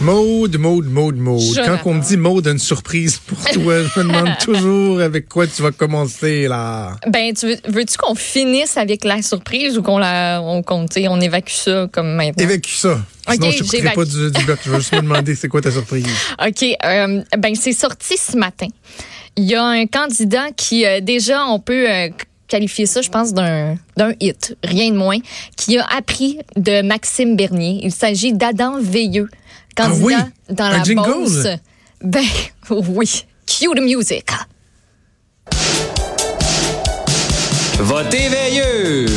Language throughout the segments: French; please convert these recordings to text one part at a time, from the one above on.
Maude, Maude, Maude, Maude. Quand on me dit Maude a une surprise pour toi, je me demande toujours avec quoi tu vas commencer là. Ben, tu veux, veux-tu qu'on finisse avec la surprise ou qu'on la, on, qu'on, on évacue ça comme maintenant? Évacue ça. Sinon, je j'évacue. pas du, du bloc. Je veux juste me demander c'est quoi ta surprise. OK. euh, ben, c'est sorti ce matin. Il y a un candidat qui, euh, déjà, on peut euh, qualifier ça, je pense, d'un, d'un hit, rien de moins, qui a appris de Maxime Bernier. Il s'agit d'Adam Veilleux, candidat oui? dans Un la jingle? Ben, oui. Cue the music. Votez veilleux.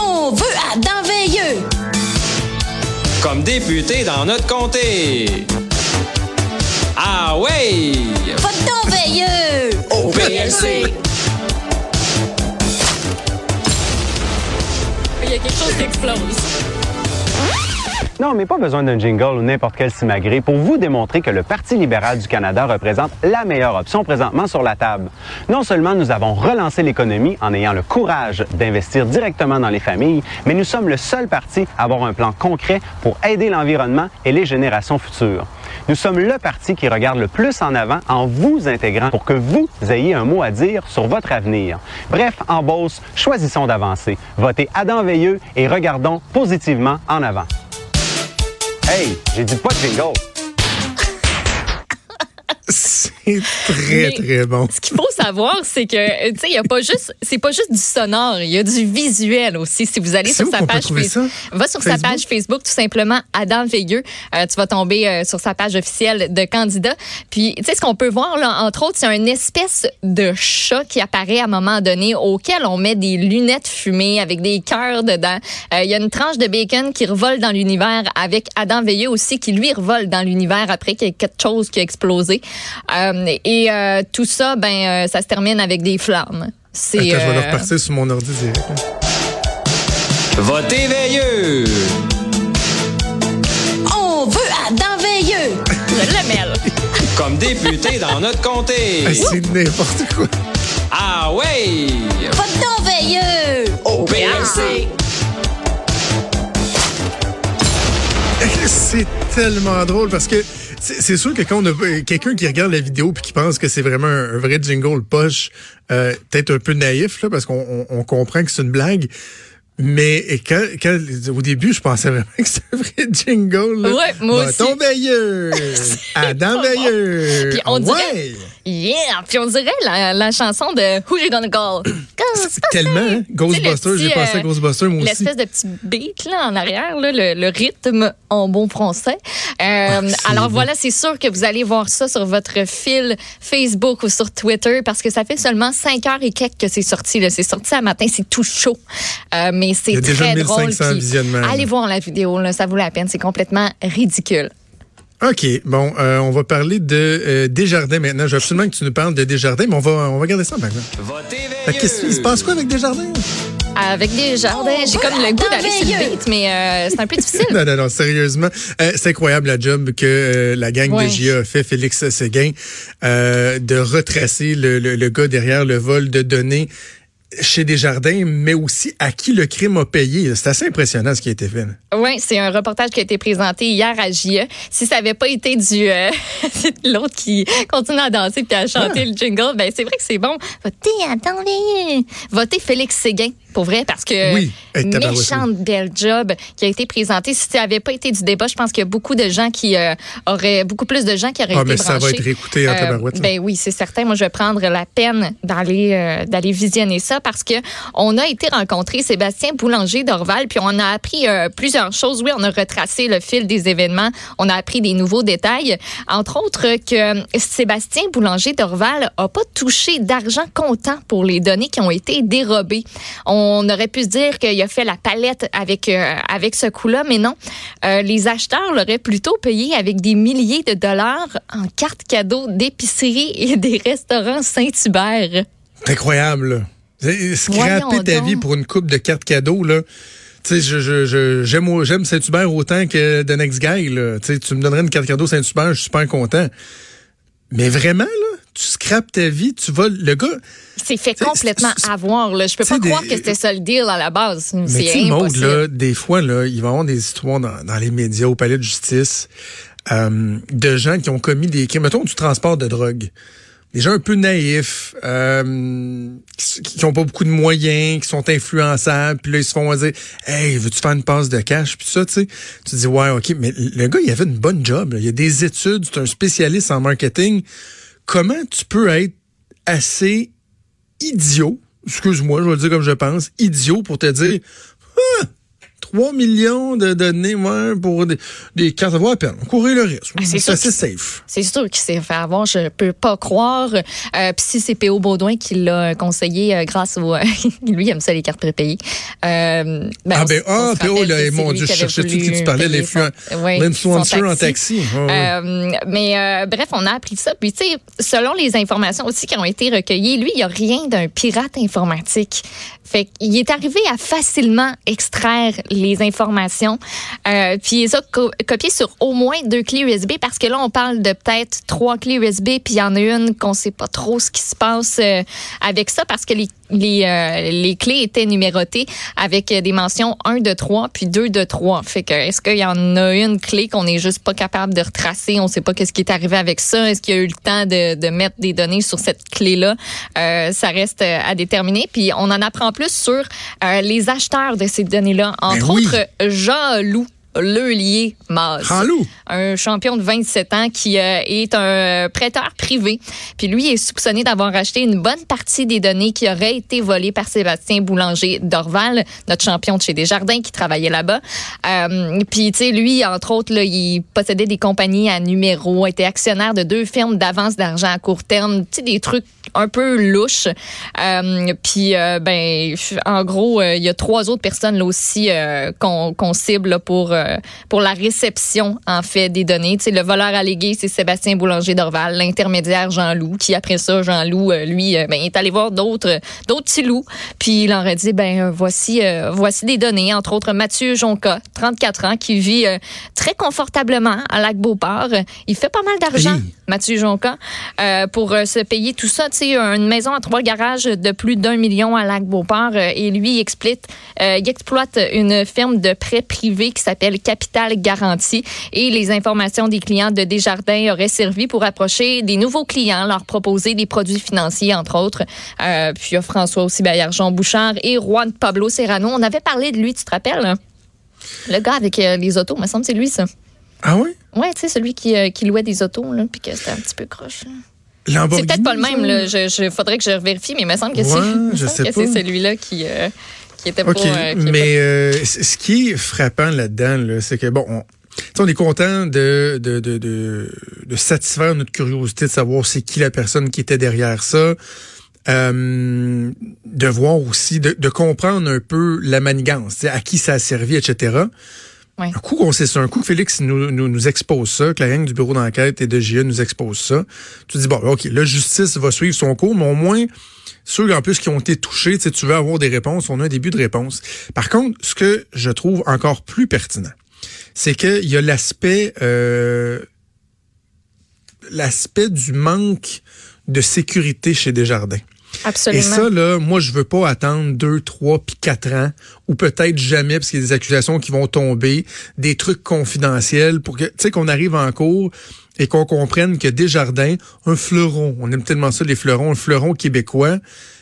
On veut Adam Veilleux. Comme député dans notre comté. Ah ouais! Vote donc Veilleux. Au PLC. Il y a quelque chose qui explose. Non, mais pas besoin d'un jingle ou n'importe quel simagrée pour vous démontrer que le Parti libéral du Canada représente la meilleure option présentement sur la table. Non seulement nous avons relancé l'économie en ayant le courage d'investir directement dans les familles, mais nous sommes le seul parti à avoir un plan concret pour aider l'environnement et les générations futures. Nous sommes le parti qui regarde le plus en avant en vous intégrant pour que vous ayez un mot à dire sur votre avenir. Bref, en Beauce, choisissons d'avancer. Votez Adam Veilleux et regardons positivement en avant. Hey, j'ai dit pas de jingle. C'est très, Mais- très bon. Ce qu'il faut savoir, c'est que, tu sais, il y a pas juste, c'est pas juste du sonore, il y a du visuel aussi. Si vous allez sur sa page Facebook, va sur sa page Facebook, tout simplement, Adam Veilleux. Euh, tu vas tomber euh, sur sa page officielle de candidat. Puis, tu sais, ce qu'on peut voir, là, entre autres, c'est une espèce de chat qui apparaît à un moment donné auquel on met des lunettes fumées avec des cœurs dedans. Euh, Il y a une tranche de bacon qui revole dans l'univers avec Adam Veilleux aussi qui lui revole dans l'univers après qu'il y a quelque chose qui a explosé. Euh, et euh, tout ça, ben, euh, ça se termine avec des flammes. C'est Attends, je vais euh, repartir sur mon ordi direct. Votez veilleux. On veut Adam Veilleux. le lamelle. Comme député dans notre comté. Ah, C'est n'importe quoi. Ah ouais! Vote donc Veilleux. Au PLC. C'est tellement drôle parce que c'est sûr que quand on a euh, quelqu'un qui regarde la vidéo puis qui pense que c'est vraiment un, un vrai jingle poche, euh, peut-être un peu naïf là parce qu'on on- on comprend que c'est une blague. Mais quand, quand au début, je pensais vraiment que c'était un vrai jingle. Là. Ouais, moi aussi. Ton Veilleux! Adam Veilleux! Puis on dirait- Ouais! Yeah! Puis on dirait la, la chanson de Who You Gonna Call? Tellement, hein? Ghostbusters, j'ai pensé à euh, Ghostbusters moi aussi. L'espèce de petit beat là, en arrière, là, le, le rythme en bon français. Euh, alors bon. voilà, c'est sûr que vous allez voir ça sur votre fil Facebook ou sur Twitter parce que ça fait seulement 5 heures et quelques que c'est sorti. là. C'est sorti un matin, c'est tout chaud. Euh, mais c'est déjà très drôle. 1500 puis visionnements, là. Allez voir la vidéo, là, ça vaut la peine. C'est complètement ridicule. OK, bon, euh, on va parler de euh, Desjardins maintenant. Je veux absolument que tu nous parles de Desjardins, mais on va, on va garder ça maintenant. Veilleux. Qu'est-ce qu'il se passe quoi avec Desjardins? Avec des jardins, Oh, j'ai comme le goût d'aller sur le mais euh, c'est un peu difficile. Non, non, non, sérieusement. Euh, c'est incroyable la job que euh, la gang Ouais. de GIA a fait, Félix Séguin, euh, de retracer le, le, le gars derrière le vol de données chez Desjardins, mais aussi à qui le crime a payé. C'est assez impressionnant ce qui a été fait. Oui, c'est un reportage qui a été présenté hier à JE. Si ça avait pas été du euh, l'autre qui continue à danser puis à chanter le jingle, ben c'est vrai que c'est bon. Votez, attendez, votez Félix Séguin pour vrai parce que Oui. Méchante belle job qui a été présentée. Si ça avait pas été du débat, je pense qu'il y a beaucoup de gens qui euh, auraient beaucoup plus de gens qui auraient Ah, été mais ça va branchés. être réécouté en Euh, tabarouette, là. ben oui, c'est certain. Moi, je vais prendre la peine d'aller euh, d'aller visionner ça parce que on a été rencontrer Sébastien Boulanger d'Orval, puis on a appris euh, plusieurs choses. Oui, on a retracé le fil des événements, on a appris des nouveaux détails, entre autres que Sébastien Boulanger d'Orval a pas touché d'argent comptant pour les données qui ont été dérobées. On aurait pu se dire qu'il a fait la palette avec euh, avec ce coup-là, mais non. Euh, les acheteurs l'auraient plutôt payé avec des milliers de dollars en cartes cadeaux d'épicerie et des restaurants Saint-Hubert. C'est incroyable, Scraper ta donc. vie pour une coupe de cartes cadeaux, là. Tu sais, je, je, je- j'aime, j'aime Saint-Hubert autant que The Next Guy, là. Tu sais, tu me donnerais une carte cadeau Saint-Hubert, je suis super content. Mais vraiment, là, tu scrapes ta vie, tu vas, le gars, Il s'est fait C'est- complètement c'est- avoir. Là. Je peux c'est pas des- croire que c'était ça le deal à la base. Mais C'est impossible. là, des fois, là, il va y avoir des histoires dans, dans les médias, au palais de justice, euh, de gens qui ont commis des crimes, mettons du transport de drogue. Des gens un peu naïfs, euh, qui qui ont pas beaucoup de moyens, qui sont influençables, puis là, ils se font dire « Hey, veux-tu faire une passe de cash? » Puis ça, tu sais, tu dis « Ouais, OK, mais le gars, il avait une bonne job. là. Il a des études, c'est un spécialiste en marketing. Comment tu peux être assez idiot, excuse-moi, je vais le dire comme je pense, idiot pour te dire Ah, 3 millions de données ouais, pour des, des cartes à voix à peine. Courir le risque. Ah, c'est assez que- safe. C'est sûr qu'il s'est fait avoir, je peux pas croire. Euh, Puis si c'est P.O. Baudouin qui l'a conseillé euh, grâce au... lui, il aime ça, les cartes prépayées. Euh, ben, Ah ben, ah, P.O., là, que mon Dieu, je cherchais tout voulu suite, tu parlais l'influencer son en taxi. Euh, mais bref, on a appris ça. Puis tu sais, selon les informations aussi qui ont été recueillies, lui, il n'y a rien d'un pirate informatique. Fait qu'il est arrivé à facilement extraire les informations. Euh, puis les a co- copiées sur au moins deux clés USB parce que là, on parle de peut-être trois clés USB, puis il y en a une qu'on sait pas trop ce qui se passe euh, avec ça parce que les les, euh, les clés étaient numérotées avec euh, des mentions 1 de 3 puis 2 de 3. Fait que est-ce qu'il y en a une clé qu'on n'est juste pas capable de retracer? On sait pas qu'est-ce qui est arrivé avec ça. Est-ce qu'il y a eu le temps de, de mettre des données sur cette clé-là? Euh, ça reste euh, à déterminer. Puis on en apprend plus sur euh, les acheteurs de ces données-là. Entre oui. autres, Jean Loup. Leulier Maz. Jean-Loup. Un champion de 27 ans qui euh, est un prêteur privé. Puis lui est soupçonné d'avoir acheté une bonne partie des données qui auraient été volées par Sébastien Boulanger d'Orval, notre champion de chez Desjardins qui travaillait là-bas. Euh, puis tu sais, lui, entre autres, là, il possédait des compagnies à numéros, était actionnaire de deux firmes d'avance d'argent à court terme, tu sais, des trucs un peu louches. Euh, puis ben, en gros, il y a trois autres personnes là aussi qu'on cible là, pour euh, pour la réception en fait des données. Tu sais, le voleur allégué, c'est Sébastien Boulanger d'Orval, l'intermédiaire Jean-Loup, qui après ça, Jean-Loup, euh, lui, euh, ben, est allé voir d'autres d'autres petits loups, puis il leur a dit ben voici euh, voici des données, entre autres Mathieu Jonca, 34 ans, qui vit euh, très confortablement à Lac-Beauport. Il fait pas mal d'argent. Mathieu Jonca, pour se payer tout ça. Tu sais, une maison à trois garages de plus d'un million à Lac-Beauport. et lui, il exploite, euh, il exploite une firme de prêt privé qui s'appelle Capital Garantie. Et les informations des clients de Desjardins auraient servi pour approcher des nouveaux clients, leur proposer des produits financiers, entre autres. Euh, puis il y a François aussi Baillargeon Bouchard et Juan Pablo Serrano. On avait parlé de lui, tu te rappelles? hein? Le gars avec euh, les autos, me semble que c'est lui, ça. Ah oui? Ouais, tu sais, celui qui, euh, qui louait des autos, là, puis que c'était un petit peu croche. C'est peut-être pas le même, là. Je, je- faudrait que je vérifie, mais il me semble que c'est, Ouais, celui-là qui, euh, qui était OK, pas. euh, qui mais euh, ce qui est frappant là-dedans, là, c'est que, bon, on, est content de, de, de, de, de satisfaire notre curiosité de savoir c'est qui la personne qui était derrière ça. Euh, de voir aussi, de, de comprendre un peu la manigance, à qui ça a servi, etc. Un coup qu'on sait ça, un coup Félix nous, nous, expose ça, que la gang du bureau d'enquête et de GE nous expose ça, tu dis, bon, OK, la justice va suivre son cours, mais au moins, ceux en plus qui ont été touchés, tu veux avoir des réponses, on a un début de réponse. Par contre, ce que je trouve encore plus pertinent, c'est qu'il y a l'aspect euh, l'aspect du manque de sécurité chez Desjardins. Absolument. Et ça, là, moi, je veux pas attendre deux, trois, puis quatre ans, ou peut-être jamais, parce qu'il y a des accusations qui vont tomber, des trucs confidentiels, pour que, tu sais, qu'on arrive en cours et qu'on comprenne que Desjardins, un fleuron, on aime tellement ça, les fleurons, un fleuron québécois,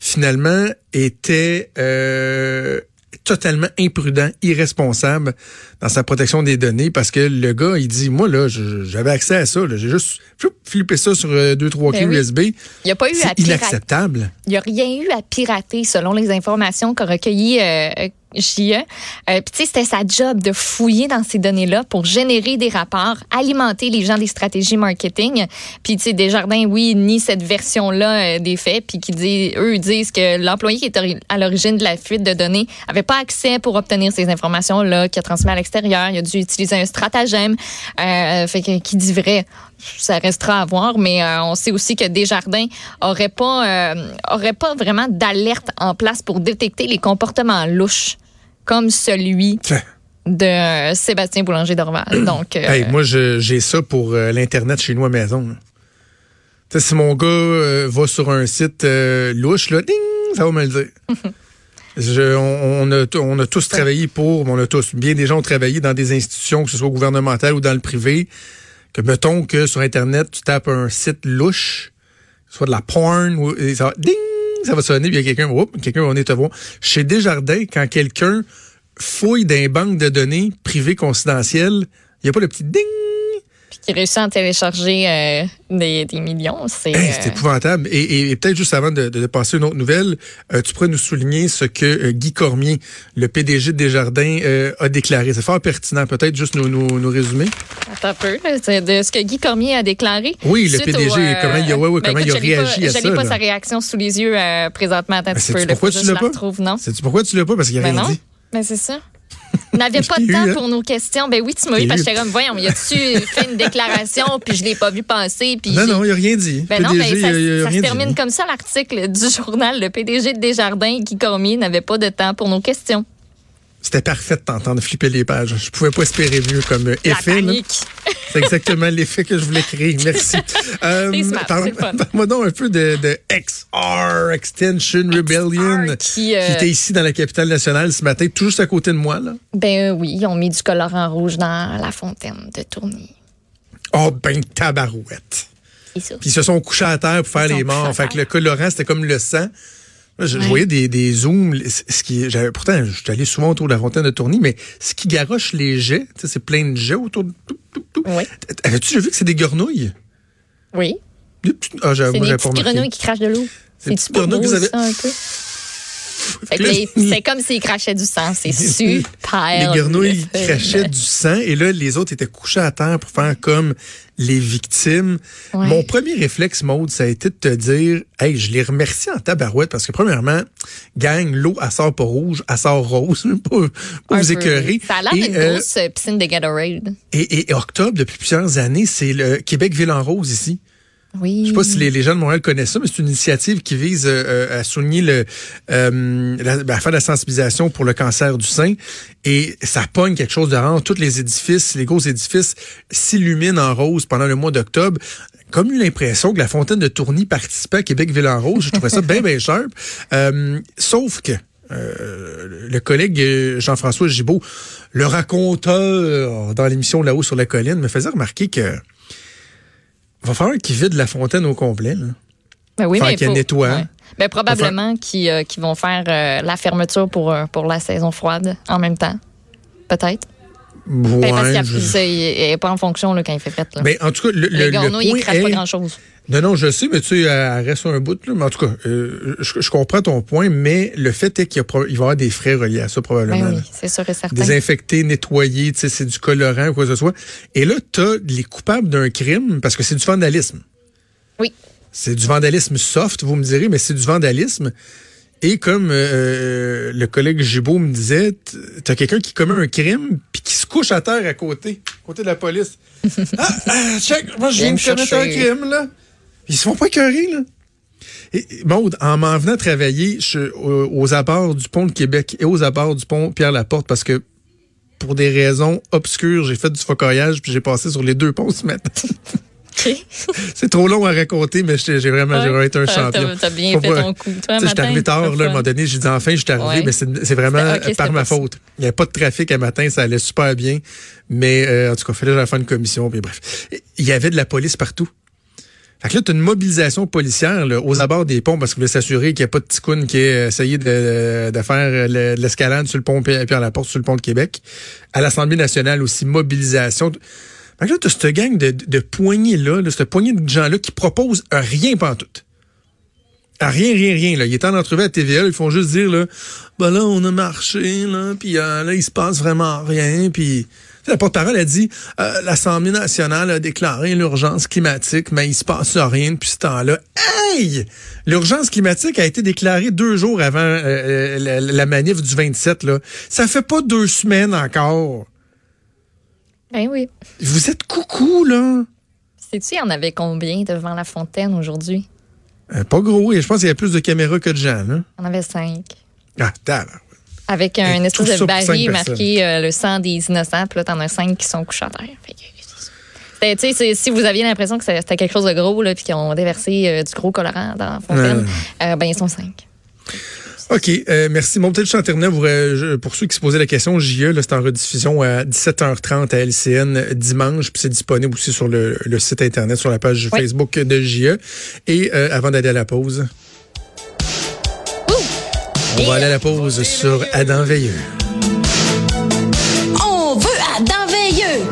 finalement, était euh, totalement imprudent, irresponsable dans sa protection des données, parce que le gars, il dit, moi, là, j'avais accès à ça, là, j'ai juste flippé ça sur euh, deux, trois Ben clés oui. USB. Il n'y a pas eu à inacceptable. Il n'y a rien eu à pirater selon les informations qu'a recueillies euh, JE. Euh, Puis tu c'était sa job de fouiller dans ces données-là pour générer des rapports, alimenter les gens des stratégies marketing. Puis tu sais, Desjardins, oui, nie cette version-là euh, des faits, puis qui dit, eux disent que l'employé qui est à l'origine de la fuite de données avait pas accès pour obtenir ces informations-là, qui a transmis à l'extérieur. Il a dû utiliser un stratagème. Euh, fait qui dit vrai ça restera à voir, mais euh, on sait aussi que Desjardins aurait pas euh, aurait pas vraiment d'alerte en place pour détecter les comportements louches comme celui de euh, Sébastien Boulanger d'Orval. Donc euh, Hey, moi, j'ai ça pour l'Internet chez nous à maison. si mon gars va sur un site louche, là, ding, ça va me le dire. Je- on, on a, on a tous travaillé pour, on a tous, bien des gens ont travaillé dans des institutions, que ce soit gouvernementales ou dans le privé, que mettons que sur Internet, tu tapes un site louche, soit de la porn, ou, et ça va, ding, ça va sonner, puis il y a quelqu'un, quelqu'un va venir te voir. Chez Desjardins, quand quelqu'un fouille d'un banque de données privées confidentielles, il n'y a pas le petit ding qui réussit à télécharger euh, des, des millions. C'est Hey, euh, c'est épouvantable. Et, et- et peut-être juste avant de, de- passer à une autre nouvelle, euh, tu pourrais nous souligner ce que Guy Cormier, le PDG de Desjardins, a déclaré. C'est fort pertinent. Peut-être juste nous, nous, nous résumer. Attends un peu, c'est de ce que Guy Cormier a déclaré. Oui, le PDG, au, comment il a- ouais, ouais, ben, comment écoute, il a je l'ai pas- réagi à Je ça, n'ai pas là. sa réaction sous les yeux présentement. Attends un Ben, petit peu. pourquoi tu l'as je pas? retrouve, non? Sais-tu pourquoi tu l'as pas? Parce qu'il a Ben rien non. dit. Ben c'est ça. On n'avait pas de eu, temps pour nos questions. Ben oui, tu m'as eu parce que j'étais comme, voyons, y a-tu fait une déclaration puis je l'ai pas vu passer puis Non, non, il a rien dit. Ben non, ben ça, a- se dit. termine comme ça l'article du journal. Le PDG de Desjardins, Guy Cormier, n'avait pas de temps pour nos questions. C'était parfait de t'entendre flipper les pages. Je pouvais pas espérer mieux comme La effet. là. C'est exactement l'effet que je voulais créer. Merci. Euh. Parle-moi donc un peu de, de XR, Extension Rebellion, qui, euh, qui était ici dans la capitale nationale ce matin, tout juste à côté de moi. là. Ben euh, oui, ils ont mis du colorant rouge dans la fontaine de Tourny. Oh, ben tabarouette. Puis ils se sont couchés à terre pour faire Ils les morts. Fait que le colorant, c'était comme le sang. Je, voyais des, des zooms. Ce qui, j'avais, pourtant, je suis allé souvent autour de la fontaine de Tourny, mais ce qui garoche les jets, c'est plein de jets autour de tout, tout, tout. Oui. Avais-tu déjà vu que c'est des grenouilles? Oui. Des petites- Ah, C'est des petites grenouilles qui crachent de l'eau. C'est des petites beau, que vous avez- ça, un peu? Fait que Là, les- C'est comme s'ils crachaient du sang. C'est super. Les grenouilles le crachaient du sang et là, les autres étaient couchés à terre pour faire comme les victimes. Ouais. Mon premier réflexe, Maude, ça a été de te dire, hey, je les remercie en tabarouette parce que premièrement, gang, l'eau, elle sort pas rouge, elle sort rose, pas Un vous écœurer. Ça a l'air d'une euh, grosse piscine de Gatorade. et, et octobre, depuis plusieurs années, c'est le Québec Ville en Rose ici. Oui. Je sais pas si les, gens de Montréal connaissent ça, mais c'est une initiative qui vise euh, euh, à souligner le, euh, la, ben, faire de la sensibilisation pour le cancer du sein. Et ça pogne quelque chose de rare. Tous les édifices, les gros édifices s'illuminent en rose pendant le mois d'octobre. Comme eu l'impression que la fontaine de Tourny participait à Québec Ville en Rose. Je trouvais ça bien, bien sharp. Euh, sauf que euh, le collègue Jean-François Gibault, le raconteur dans l'émission Là-haut sur la colline, me faisait remarquer que va falloir qu'il vide la fontaine au complet. Là. Ben oui, mais faut- nettoie. ouais. Ben, probablement qu'ils euh, qu'ils vont faire euh, la fermeture pour, euh, pour la saison froide en même temps. Peut-être. Ben, parce Ouais, qu'il je- n'est pas en fonction là, quand il fait fret. Là. Ben, en tout cas, le, le, le grenouilles, point est... pas grand-chose. Non, non, je sais, mais tu sais, elle reste un bout. Là. Mais en tout cas, euh, je, je comprends ton point, mais le fait est qu'il va y avoir des frais reliés à ça probablement. Ben oui, c'est sûr et certain. Désinfecter, nettoyer, tu sais, c'est du colorant ou quoi que ce soit. Et là, tu as les coupables d'un crime parce que c'est du vandalisme. Oui. C'est du vandalisme soft, vous me direz, mais c'est du vandalisme. Et comme euh, le collègue Gibault me disait, t'as quelqu'un qui commet un crime puis qui se couche à terre à côté, à côté de la police. ah, ah, check, moi je viens de me commettre un crime, là. Ils se font pas écœurer, là. Et, Maude, en m'en venant travailler je- aux, aux abords du pont de Québec et aux abords du pont Pierre-Laporte, parce que pour des raisons obscures, j'ai fait du focaillage puis j'ai passé sur les deux ponts ce matin. C'est trop long à raconter, mais j'ai vraiment, Ouais, été un champion. t'as- bien fait ton coup. Toi, matin, arrivé tard, là, à un moment donné, j'ai dit enfin, je suis arrivé, Ouais. mais c'est vraiment par ma faute. Il n'y avait pas de trafic à matin, ça allait super bien. Mais euh, en tout cas, il fallait que j'aille faire une commission, puis bref. Il y avait de la police partout. Fait que là, tu as une mobilisation policière là, aux abords des ponts parce qu'ils voulaient s'assurer qu'il n'y a pas de ticoun qui ait essayé de, de faire de l'escalade sur le pont Pierre la porte sur le pont de Québec. À l'Assemblée nationale aussi, mobilisation. Fait que là, tu as cette gang de, de poignées-là, là, cette poignée de gens-là qui proposent rien pantoute. À rien, rien, rien. Là. Il est en entrevue à TVA, ils font juste dire, là, ben là, on a marché, là, puis euh, là, il se passe vraiment rien, puis... La porte-parole a dit euh, l'Assemblée nationale a déclaré l'urgence climatique, mais il se passe rien depuis ce temps-là. Hey! L'urgence climatique a été déclarée deux jours avant euh, euh, la, la manif du 27. Là. Ça fait pas deux semaines encore. Ben oui. Vous êtes coucou, là. Sais-tu, il y en avait combien devant la fontaine aujourd'hui? Euh, pas gros, et je pense qu'il y a plus de caméras que de gens. Là. Il y en avait cinq. Ah, tabarnak. Avec un espèce de baril marqué euh, le sang des innocents. Puis là, t'en as cinq qui sont couchés à terre. Fait que, c'est- si vous aviez l'impression que c'était quelque chose de gros, là, puis qu'ils ont déversé euh, du gros colorant dans la fontaine, euh, ben, ils sont cinq. OK, euh, merci. Mon peut-être juste en terminant, pour, euh, ceux qui se posaient la question, JE, là, c'est en rediffusion à 17h30 à LCN dimanche, puis c'est disponible aussi sur le, le site Internet, sur la page Oui. Facebook de JE. Et euh, avant d'aller à la pause, on va aller à la pause sur Adam Veilleux. On veut Adam Veilleux.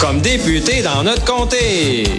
Comme député dans notre comté.